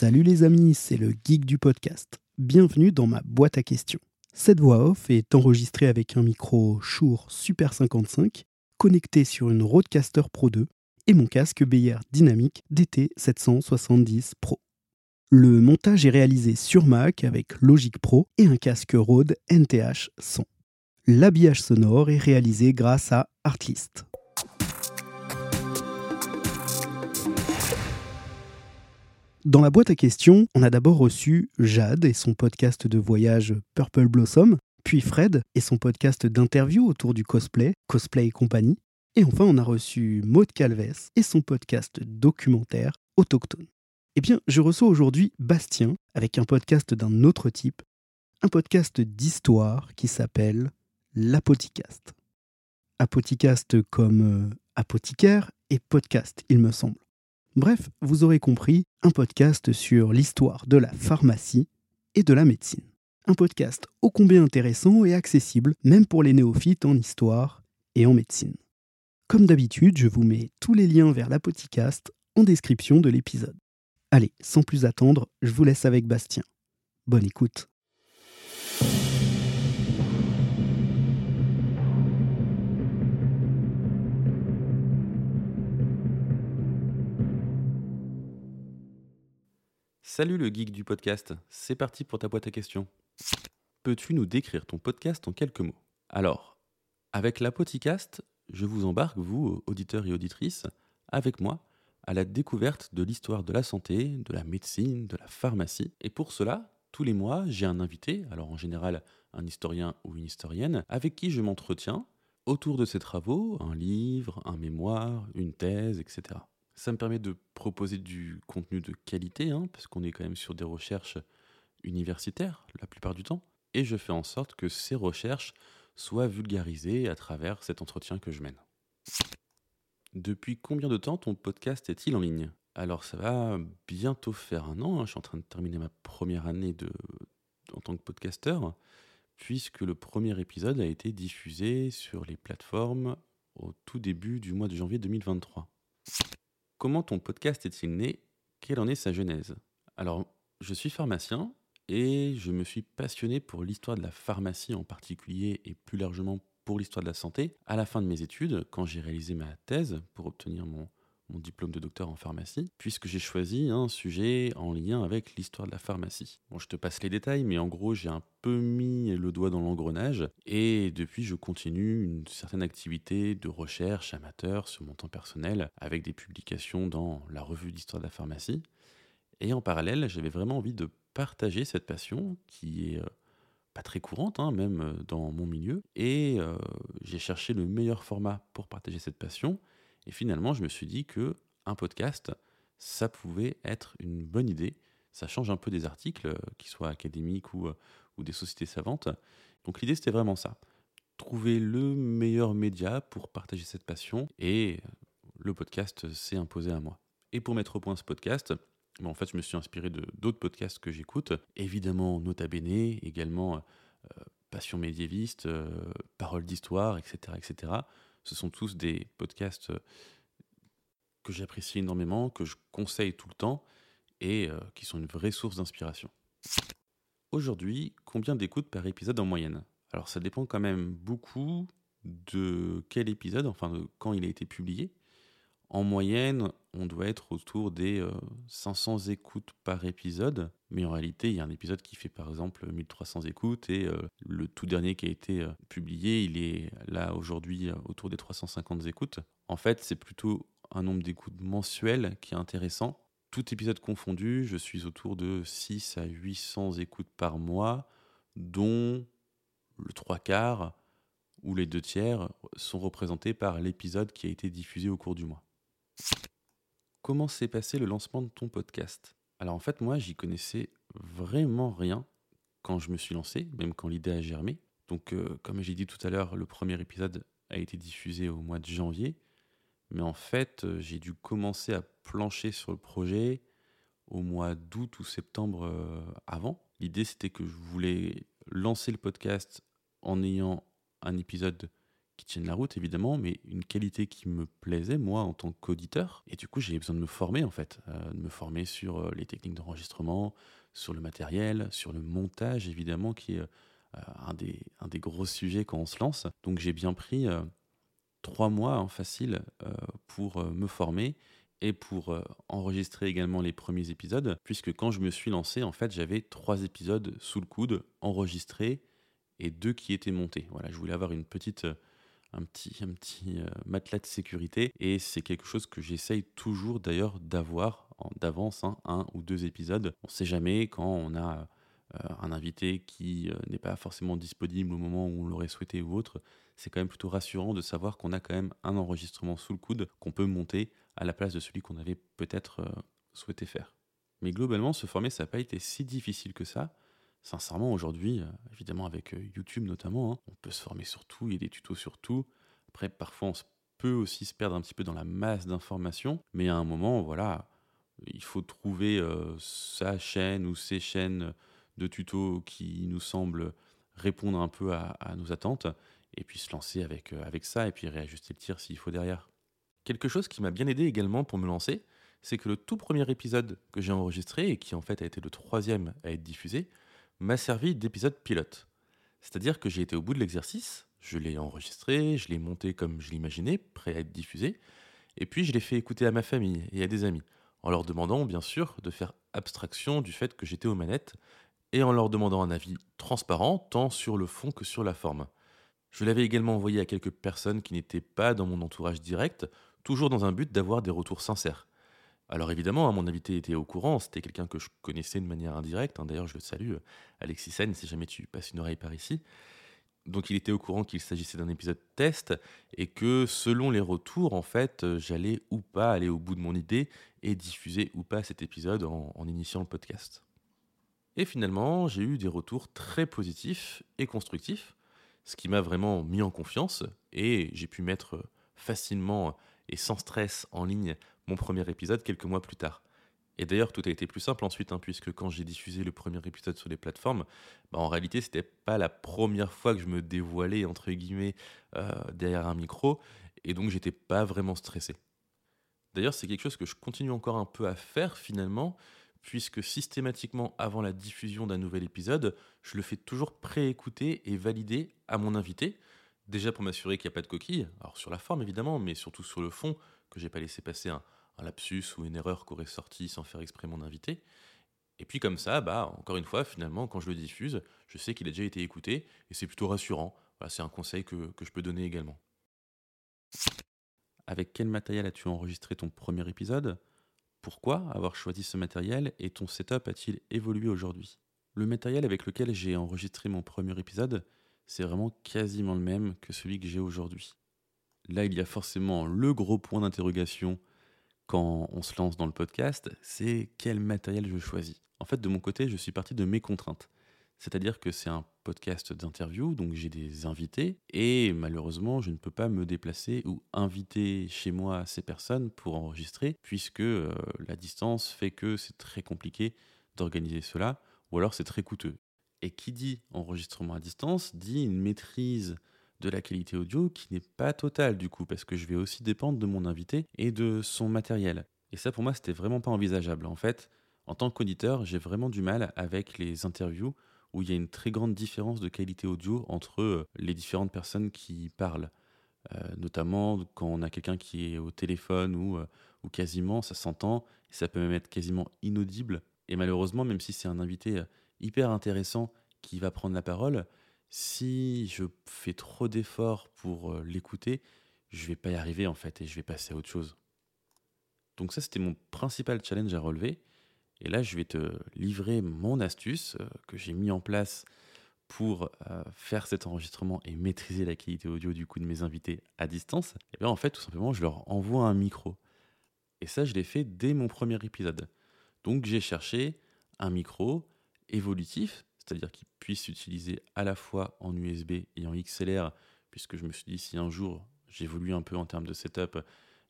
Salut les amis, c'est le geek du podcast. Bienvenue dans ma boîte à questions. Cette voix off est enregistrée avec un micro Shure Super 55 connecté sur une Rodecaster Pro 2 et mon casque BR Dynamic DT770 Pro. Le montage est réalisé sur Mac avec Logic Pro et un casque Rode NTH 100. L'habillage sonore est réalisé grâce à Artlist. Dans la boîte à questions, on a d'abord reçu Jade et son podcast de voyage Purple Blossom, puis Fred et son podcast d'interview autour du cosplay, Cosplay et compagnie, et enfin on a reçu Maud Calves et son podcast documentaire Autochtone. Eh bien, je reçois aujourd'hui Bastien avec un podcast d'un autre type, un podcast d'histoire qui s'appelle l'Apoticast. Apoticast comme euh, apothicaire et podcast, il me semble. Bref, vous aurez compris, un podcast sur l'histoire de la pharmacie et de la médecine. Un podcast ô combien intéressant et accessible, même pour les néophytes en histoire et en médecine. Comme d'habitude, je vous mets tous les liens vers l'Apoticast en description de l'épisode. Allez, sans plus attendre, je vous laisse avec Bastien. Bonne écoute. Salut le geek du podcast, c'est parti pour ta boîte à questions. Peux-tu nous décrire ton podcast en quelques mots? Alors, avec la podcast, je vous embarque, vous, auditeurs et auditrices, avec moi, à la découverte de l'histoire de la santé, de la médecine, de la pharmacie. Et pour cela, tous les mois, j'ai un invité, alors en général un historien ou une historienne, avec qui je m'entretiens autour de ses travaux, un livre, un mémoire, une thèse, etc. Ça me permet de proposer du contenu de qualité, hein, parce qu'on est quand même sur des recherches universitaires la plupart du temps, et je fais en sorte que ces recherches soient vulgarisées à travers cet entretien que je mène. Depuis combien de temps ton podcast est-il en ligne? Alors ça va bientôt faire un an, hein, je suis en train de terminer ma première année de, en tant que podcasteur, puisque le premier épisode a été diffusé sur les plateformes au tout début du mois de janvier 2023. Comment ton podcast est-il né? Quelle en est sa genèse? Alors, je suis pharmacien et je me suis passionné pour l'histoire de la pharmacie en particulier et plus largement pour l'histoire de la santé. À la fin de mes études, quand j'ai réalisé ma thèse pour obtenir mon, mon diplôme de docteur en pharmacie, puisque j'ai choisi un sujet en lien avec l'histoire de la pharmacie. Bon, je te passe les détails, mais en gros, j'ai un peu mis le doigt dans l'engrenage, et depuis, je continue une certaine activité de recherche amateur sur mon temps personnel, avec des publications dans la revue d'histoire de la pharmacie. Et en parallèle, j'avais vraiment envie de partager cette passion qui est euh, pas très courante, hein, même euh, dans mon milieu. Et euh, j'ai cherché le meilleur format pour partager cette passion. Et finalement, je me suis dit que un podcast, ça pouvait être une bonne idée. Ça change un peu des articles, euh, qui soient académiques ou, euh, ou des sociétés savantes. Donc l'idée, c'était vraiment ça. Trouver le meilleur média pour partager cette passion. Et le podcast s'est imposé à moi. Et pour mettre au point ce podcast, ben, en fait, je me suis inspiré d'autres podcasts que j'écoute. Évidemment, Nota Bene, également euh, Passion médiéviste, Paroles d'histoire, etc., etc. Ce sont tous des podcasts euh, que j'apprécie énormément, que je conseille tout le temps et euh, qui sont une vraie source d'inspiration. Aujourd'hui, combien d'écoutes par épisode en moyenne? Alors ça dépend quand même beaucoup de quel épisode, enfin de quand il a été publié. En moyenne, on doit être autour des 500 euh, écoutes par épisode, mais en réalité, il y a un épisode qui fait par exemple 1300 écoutes et euh, le tout dernier qui a été euh, publié, il est là aujourd'hui autour des 350 écoutes. En fait, c'est plutôt un nombre d'écoutes mensuelles qui est intéressant. Tout épisode confondu, je suis autour de 6 à 800 écoutes par mois, dont le trois quarts ou les deux tiers sont représentés par l'épisode qui a été diffusé au cours du mois. Comment s'est passé le lancement de ton podcast? Alors en fait, moi, j'y connaissais vraiment rien quand je me suis lancé, même quand l'idée a germé. Donc, euh, comme j'ai dit tout à l'heure, le premier épisode a été diffusé au mois de janvier. Mais en fait, euh, j'ai dû commencer à plancher sur le projet au mois d'août ou septembre euh, avant. L'idée, c'était que je voulais lancer le podcast en ayant un épisode qui tiennent la route évidemment, mais une qualité qui me plaisait moi en tant qu'auditeur. Et du coup, j'ai besoin de me former en fait, euh, de me former sur euh, les techniques d'enregistrement, sur le matériel, sur le montage évidemment, qui est un, des, un des gros sujets quand on se lance. Donc j'ai bien pris trois mois en facile pour me former et pour enregistrer également les premiers épisodes, puisque quand je me suis lancé, en fait, j'avais trois épisodes sous le coude enregistrés et deux qui étaient montés. Voilà, je voulais avoir une petite, un petit, un petit matelas de sécurité et c'est quelque chose que j'essaye toujours d'ailleurs d'avoir d'avance, hein, un ou deux épisodes. On ne sait jamais quand on a un invité qui n'est pas forcément disponible au moment où on l'aurait souhaité ou autre c'est quand même plutôt rassurant de savoir qu'on a quand même un enregistrement sous le coude qu'on peut monter à la place de celui qu'on avait peut-être euh, souhaité faire. Mais globalement, se former, ça n'a pas été si difficile que ça. Sincèrement, aujourd'hui, euh, évidemment avec euh, YouTube notamment, hein, on peut se former sur tout, il y a des tutos sur tout. Après, parfois, on peut aussi se perdre un petit peu dans la masse d'informations, mais à un moment, voilà, il faut trouver sa chaîne ou ses chaînes de tutos qui nous semblent répondre un peu à nos attentes et puis se lancer avec, euh, avec ça et puis réajuster le tir s'il faut derrière. Quelque chose qui m'a bien aidé également pour me lancer, c'est que le tout premier épisode que j'ai enregistré et qui en fait a été le troisième à être diffusé, m'a servi d'épisode pilote. C'est-à-dire que j'ai été au bout de l'exercice, je l'ai enregistré, je l'ai monté comme je l'imaginais, prêt à être diffusé, et puis je l'ai fait écouter à ma famille et à des amis, en leur demandant bien sûr de faire abstraction du fait que j'étais aux manettes, et en leur demandant un avis transparent tant sur le fond que sur la forme. Je l'avais également envoyé à quelques personnes qui n'étaient pas dans mon entourage direct, toujours dans un but d'avoir des retours sincères. Alors évidemment, hein, mon invité était au courant, c'était quelqu'un que je connaissais de manière indirecte, hein. d'ailleurs je le salue, Alexis Sen, si jamais tu passes une oreille par ici. Donc il était au courant qu'il s'agissait d'un épisode test et que selon les retours, en fait, j'allais ou pas aller au bout de mon idée et diffuser ou pas cet épisode en initiant le podcast. Et finalement, j'ai eu des retours très positifs et constructifs ce qui m'a vraiment mis en confiance et j'ai pu mettre facilement et sans stress en ligne mon premier épisode quelques mois plus tard. Et d'ailleurs, tout a été plus simple ensuite, hein, puisque quand j'ai diffusé le premier épisode sur les plateformes, bah, en réalité, c'était pas la première fois que je me dévoilais, entre guillemets, euh, derrière un micro, et donc j'étais pas vraiment stressé. D'ailleurs, c'est quelque chose que je continue encore un peu à faire finalement, puisque systématiquement avant la diffusion d'un nouvel épisode, je le fais toujours préécouter et valider à mon invité, déjà pour m'assurer qu'il n'y a pas de coquille, alors sur la forme évidemment, mais surtout sur le fond, que j'ai pas laissé passer un, lapsus ou une erreur qu'aurait sorti sans faire exprès mon invité. Et puis comme ça, bah encore une fois, finalement, quand je le diffuse, je sais qu'il a déjà été écouté et c'est plutôt rassurant. c'est un conseil que, que je peux donner également. Avec quel matériel as-tu enregistré ton premier épisode? Pourquoi avoir choisi ce matériel et ton setup a-t-il évolué aujourd'hui? Le matériel avec lequel j'ai enregistré mon premier épisode, c'est vraiment quasiment le même que celui que j'ai aujourd'hui. Là, il y a forcément le gros point d'interrogation quand on se lance dans le podcast, c'est quel matériel je choisis. En fait, de mon côté, je suis parti de mes contraintes. C'est-à-dire que c'est un podcast d'interview, donc j'ai des invités, et malheureusement, je ne peux pas me déplacer ou inviter chez moi ces personnes pour enregistrer, puisque euh, la distance fait que c'est très compliqué d'organiser cela, ou alors c'est très coûteux. Et qui dit enregistrement à distance dit une maîtrise de la qualité audio qui n'est pas totale du coup, parce que je vais aussi dépendre de mon invité et de son matériel. Et ça pour moi, c'était vraiment pas envisageable. En fait, en tant qu'auditeur, j'ai vraiment du mal avec les interviews où il y a une très grande différence de qualité audio entre euh, les différentes personnes qui parlent. Euh, notamment quand on a quelqu'un qui est au téléphone ou, euh, ou quasiment, ça s'entend, ça peut même être quasiment inaudible. Et malheureusement, même si c'est un invité hyper intéressant qui va prendre la parole, si je fais trop d'efforts pour l'écouter, je vais pas y arriver en fait et je vais passer à autre chose. Donc ça, c'était mon principal challenge à relever. Et là, je vais te livrer mon astuce euh, que j'ai mis en place pour euh, faire cet enregistrement et maîtriser la qualité audio du coup de mes invités à distance. Et bien en fait, tout simplement, je leur envoie un micro. Et ça, je l'ai fait dès mon premier épisode. Donc j'ai cherché un micro évolutif, c'est-à-dire qu'il puisse s'utiliser à la fois en USB et en XLR, puisque je me suis dit si un jour j'évolue un peu en termes de setup,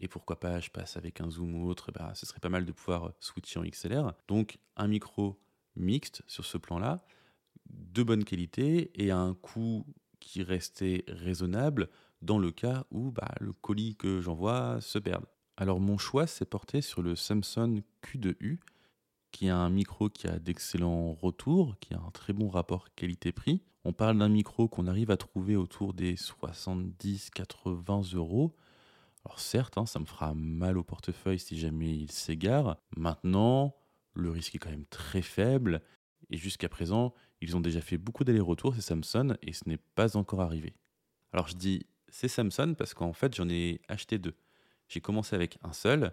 et pourquoi pas je passe avec un zoom ou autre, bah, ce serait pas mal de pouvoir switcher en XLR. Donc un micro mixte sur ce plan-là, de bonne qualité et à un coût qui restait raisonnable dans le cas où bah, le colis que j'envoie se perde. Alors mon choix s'est porté sur le Samsung Q2U, qui a un micro qui a d'excellents retours, qui a un très bon rapport qualité-prix. On parle d'un micro qu'on arrive à trouver autour des 70-80 euros. Alors certes, hein, ça me fera mal au portefeuille si jamais il s'égare. Maintenant, le risque est quand même très faible. Et jusqu'à présent, ils ont déjà fait beaucoup d'allers-retours, ces Samsung, et ce n'est pas encore arrivé. Alors je dis c'est Samsung parce qu'en fait j'en ai acheté deux. J'ai commencé avec un seul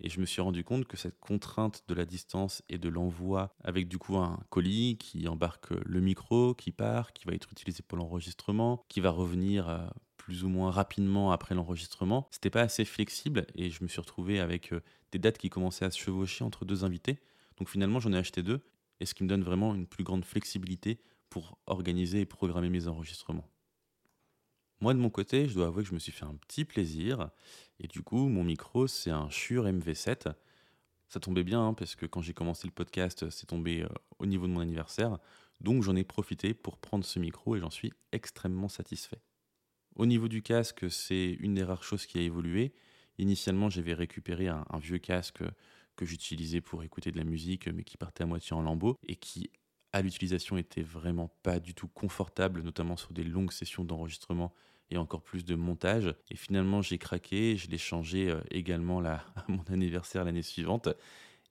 et je me suis rendu compte que cette contrainte de la distance et de l'envoi avec du coup un colis qui embarque le micro, qui part, qui va être utilisé pour l'enregistrement, qui va revenir euh, plus ou moins rapidement après l'enregistrement, c'était pas assez flexible et je me suis retrouvé avec euh, des dates qui commençaient à se chevaucher entre deux invités. Donc finalement j'en ai acheté deux et ce qui me donne vraiment une plus grande flexibilité pour organiser et programmer mes enregistrements. Moi, de mon côté, je dois avouer que je me suis fait un petit plaisir. Et du coup, mon micro, c'est un Shure MV7. Ça tombait bien, hein, parce que quand j'ai commencé le podcast, c'est tombé euh, au niveau de mon anniversaire. Donc, j'en ai profité pour prendre ce micro et j'en suis extrêmement satisfait. Au niveau du casque, c'est une des rares choses qui a évolué. Initialement, j'avais récupéré un, un vieux casque que j'utilisais pour écouter de la musique, mais qui partait à moitié en lambeaux et qui à l'utilisation était vraiment pas du tout confortable, notamment sur des longues sessions d'enregistrement et encore plus de montage. Et finalement, j'ai craqué, je l'ai changé euh, également là, à mon anniversaire l'année suivante.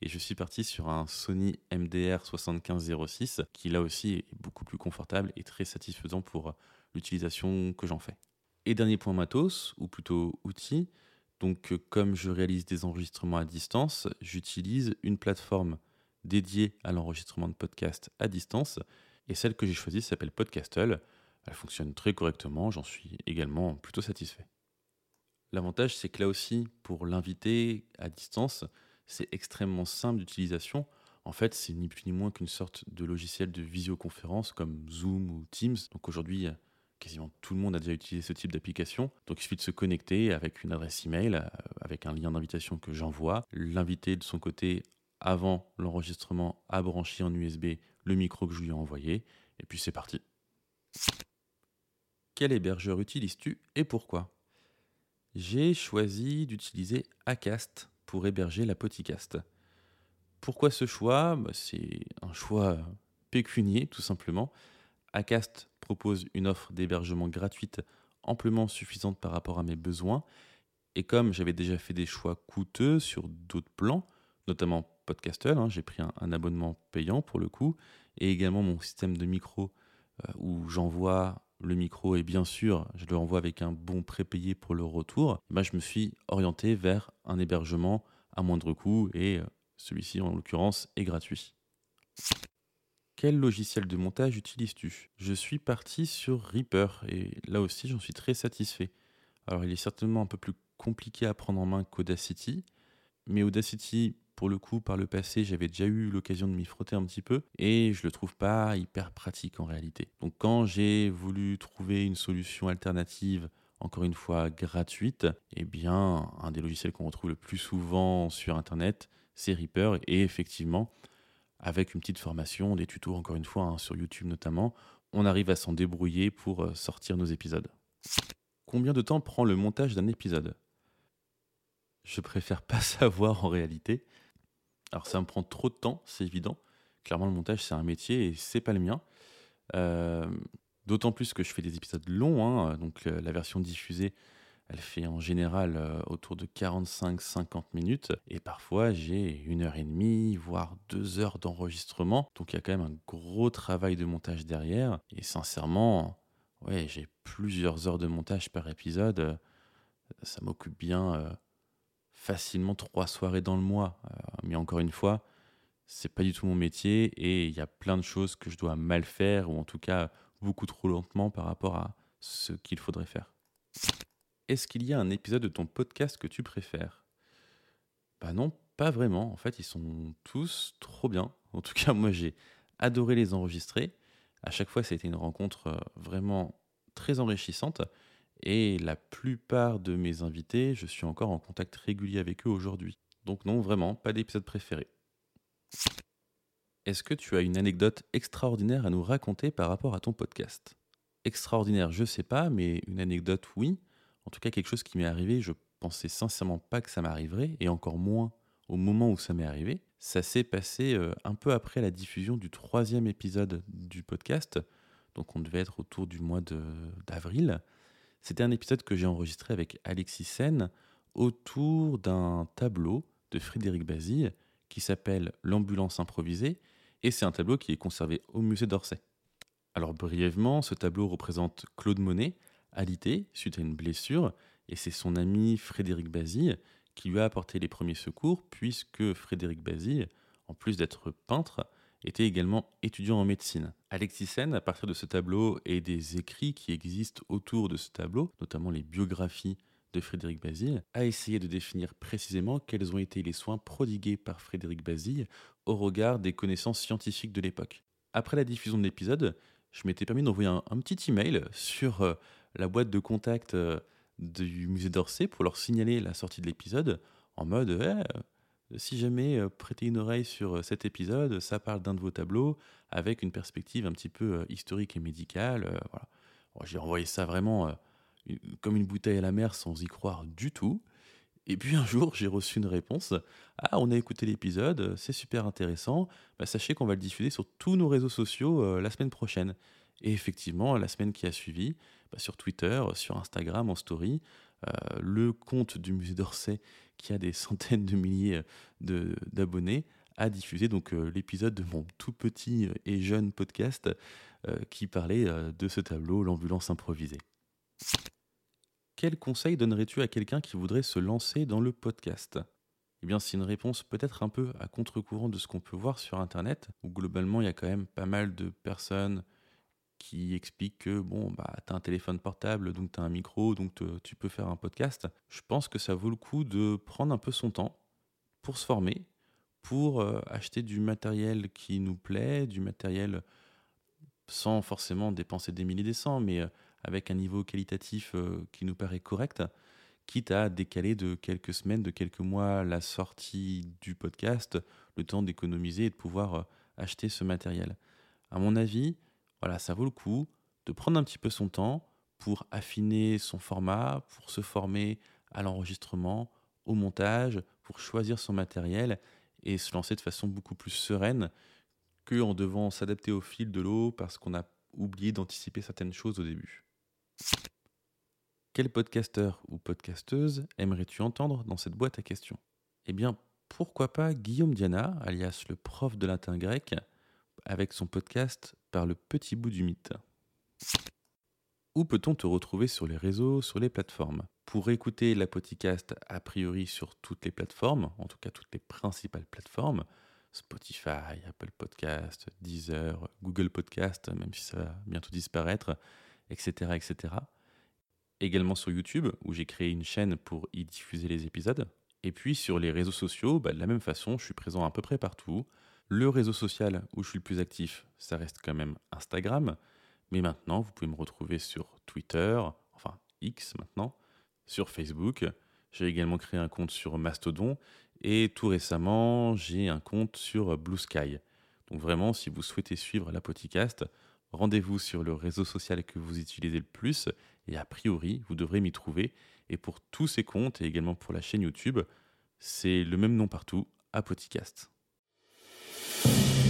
Et je suis parti sur un Sony MDR 7506 qui là aussi est beaucoup plus confortable et très satisfaisant pour euh, l'utilisation que j'en fais. Et dernier point matos, ou plutôt outil, donc euh, comme je réalise des enregistrements à distance, j'utilise une plateforme dédiée à l'enregistrement de podcasts à distance. Et celle que j'ai choisie s'appelle Podcastle. Elle fonctionne très correctement, j'en suis également plutôt satisfait. L'avantage, c'est que là aussi, pour l'inviter à distance, c'est extrêmement simple d'utilisation. En fait, c'est ni plus ni moins qu'une sorte de logiciel de visioconférence comme Zoom ou Teams. Donc aujourd'hui, quasiment tout le monde a déjà utilisé ce type d'application. Donc il suffit de se connecter avec une adresse email, euh, avec un lien d'invitation que j'envoie. L'invité de son côté avant l'enregistrement à brancher en USB le micro que je lui ai envoyé, et puis c'est parti. Quel hébergeur utilises-tu et pourquoi? J'ai choisi d'utiliser Acast pour héberger la podcast. Pourquoi ce choix? Bah, C'est un choix pécunier tout simplement. Acast propose une offre d'hébergement gratuite amplement suffisante par rapport à mes besoins. Et comme j'avais déjà fait des choix coûteux sur d'autres plans, notamment Podcastle. Hein, j'ai pris un, abonnement payant pour le coup, et également mon système de micro euh, où j'envoie le micro et bien sûr je le renvoie avec un bon prépayé pour le retour. Bah, je me suis orienté vers un hébergement à moindre coût et euh, celui-ci en l'occurrence est gratuit. Quel logiciel de montage utilises-tu? Je suis parti sur Reaper et là aussi j'en suis très satisfait. Alors il est certainement un peu plus compliqué à prendre en main qu'Audacity, mais Audacity pour le coup, par le passé, j'avais déjà eu l'occasion de m'y frotter un petit peu et je le trouve pas hyper pratique en réalité. Donc quand j'ai voulu trouver une solution alternative encore une fois gratuite, eh bien, un des logiciels qu'on retrouve le plus souvent sur Internet, c'est Reaper. Et effectivement, avec une petite formation, des tutos, encore une fois, hein, sur YouTube notamment, on arrive à s'en débrouiller pour euh, sortir nos épisodes. Combien de temps prend le montage d'un épisode? Je préfère pas savoir en réalité. Alors ça me prend trop de temps, c'est évident. Clairement, le montage, c'est un métier et c'est pas le mien. Euh, d'autant plus que je fais des épisodes longs, hein. donc euh, la version diffusée, elle fait en général euh, autour de 45-50 minutes, et parfois j'ai une heure et demie, voire deux heures d'enregistrement, donc il y a quand même un gros travail de montage derrière, et sincèrement, ouais, j'ai plusieurs heures de montage par épisode, ça m'occupe bien facilement trois soirées dans le mois. Euh, mais encore une fois, c'est pas du tout mon métier et il y a plein de choses que je dois mal faire ou en tout cas beaucoup trop lentement par rapport à ce qu'il faudrait faire. Est-ce qu'il y a un épisode de ton podcast que tu préfères? Bah non, pas vraiment. En fait, ils sont tous trop bien. En tout cas, moi j'ai adoré les enregistrer. À chaque fois, ça a été une rencontre euh, vraiment très enrichissante. Et la plupart de mes invités, je suis encore en contact régulier avec eux aujourd'hui. Donc non, vraiment, pas d'épisode préféré. Est-ce que tu as une anecdote extraordinaire à nous raconter par rapport à ton podcast? Extraordinaire, je sais pas, mais une anecdote, oui. en tout cas quelque chose qui m'est arrivé, je pensais sincèrement pas que ça m'arriverait, et encore moins au moment où ça m'est arrivé. Ça s'est passé euh, un peu après la diffusion du troisième épisode du podcast, donc on devait être autour du mois d'avril. C'était un épisode que j'ai enregistré avec Alexis Sen autour d'un tableau de Frédéric Bazille qui s'appelle L'ambulance improvisée, et c'est un tableau qui est conservé au musée d'Orsay. Alors brièvement, ce tableau représente Claude Monet, alité suite à une blessure, et c'est son ami Frédéric Bazille qui lui a apporté les premiers secours, puisque Frédéric Bazille, en plus d'être peintre, était également étudiant en médecine. Alexis Sen, à partir de ce tableau et des écrits qui existent autour de ce tableau, notamment les biographies de Frédéric Bazille, a essayé de définir précisément quels ont été les soins prodigués par Frédéric Bazille au regard des connaissances scientifiques de l'époque. Après la diffusion de l'épisode, je m'étais permis d'envoyer un, petit email sur euh, la boîte de contact euh, du musée d'Orsay pour leur signaler la sortie de l'épisode en mode eh, si jamais prêtez une oreille sur cet épisode, ça parle d'un de vos tableaux avec une perspective un petit peu historique et médicale. voilà. J'ai envoyé ça vraiment comme une bouteille à la mer sans y croire du tout. Et puis un jour, j'ai reçu une réponse. Ah, on a écouté l'épisode, c'est super intéressant. Bah, sachez qu'on va le diffuser sur tous nos réseaux sociaux euh, la semaine prochaine. Et effectivement, la semaine qui a suivi, bah, sur Twitter, sur Instagram, en story, euh, le compte du musée d'Orsay, qui a des centaines de milliers d'abonnés, a diffusé donc euh, l'épisode de mon tout petit et jeune podcast qui parlait de ce tableau, l'ambulance improvisée. Quel conseil donnerais-tu à quelqu'un qui voudrait se lancer dans le podcast? Eh bien, c'est une réponse peut-être un peu à contre-courant de ce qu'on peut voir sur Internet, où globalement, il y a quand même pas mal de personnes qui expliquent que bon, bah, tu as un téléphone portable, donc tu as un micro, donc tu peux faire un podcast. Je pense que ça vaut le coup de prendre un peu son temps pour se former, pour euh, acheter du matériel qui nous plaît, du matériel sans forcément dépenser des milliers des cents, mais euh, avec un niveau qualitatif euh, qui nous paraît correct, quitte à décaler de quelques semaines, de quelques mois la sortie du podcast, le temps d'économiser et de pouvoir acheter ce matériel. À mon avis, voilà, ça vaut le coup de prendre un petit peu son temps pour affiner son format, pour se former à l'enregistrement, au montage, pour choisir son matériel et se lancer de façon beaucoup plus sereine qu'en devant s'adapter au fil de l'eau parce qu'on a oublié d'anticiper certaines choses au début. Quel podcasteur ou podcasteuse aimerais-tu entendre dans cette boîte à questions? Eh bien, pourquoi pas Guillaume Diana, alias le prof de latin grec, avec son podcast Par le petit bout du mythe. Où peut-on te retrouver sur les réseaux, sur les plateformes? Pour écouter la podcast a priori sur toutes les plateformes, en tout cas toutes les principales plateformes, Spotify, Apple Podcast, Deezer, Google Podcast, même si ça va bientôt disparaître, etc., etc. Également sur YouTube, où j'ai créé une chaîne pour y diffuser les épisodes. Et puis sur les réseaux sociaux, bah, de la même façon, je suis présent à peu près partout. Le réseau social où je suis le plus actif, ça reste quand même Instagram. Mais maintenant, vous pouvez me retrouver sur Twitter, enfin X maintenant, sur Facebook. J'ai également créé un compte sur Mastodon. Et tout récemment, j'ai un compte sur Blue Sky. Donc vraiment, si vous souhaitez suivre la podcast, Rendez-vous sur le réseau social que vous utilisez le plus et a priori, vous devrez m'y trouver. Et pour tous ces comptes et également pour la chaîne YouTube, c'est le même nom partout, Apodcast. you